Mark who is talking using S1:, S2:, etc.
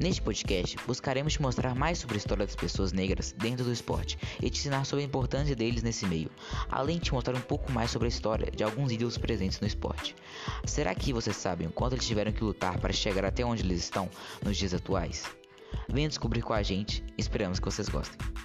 S1: Neste podcast, buscaremos te mostrar mais sobre a história das pessoas negras dentro do esporte e te ensinar sobre a importância deles nesse meio, além de te mostrar um pouco mais sobre a história de alguns ídolos presentes no esporte. Será que vocês sabem o quanto eles tiveram que lutar para chegar até onde eles estão nos dias atuais? Venha descobrir com a gente, esperamos que vocês gostem.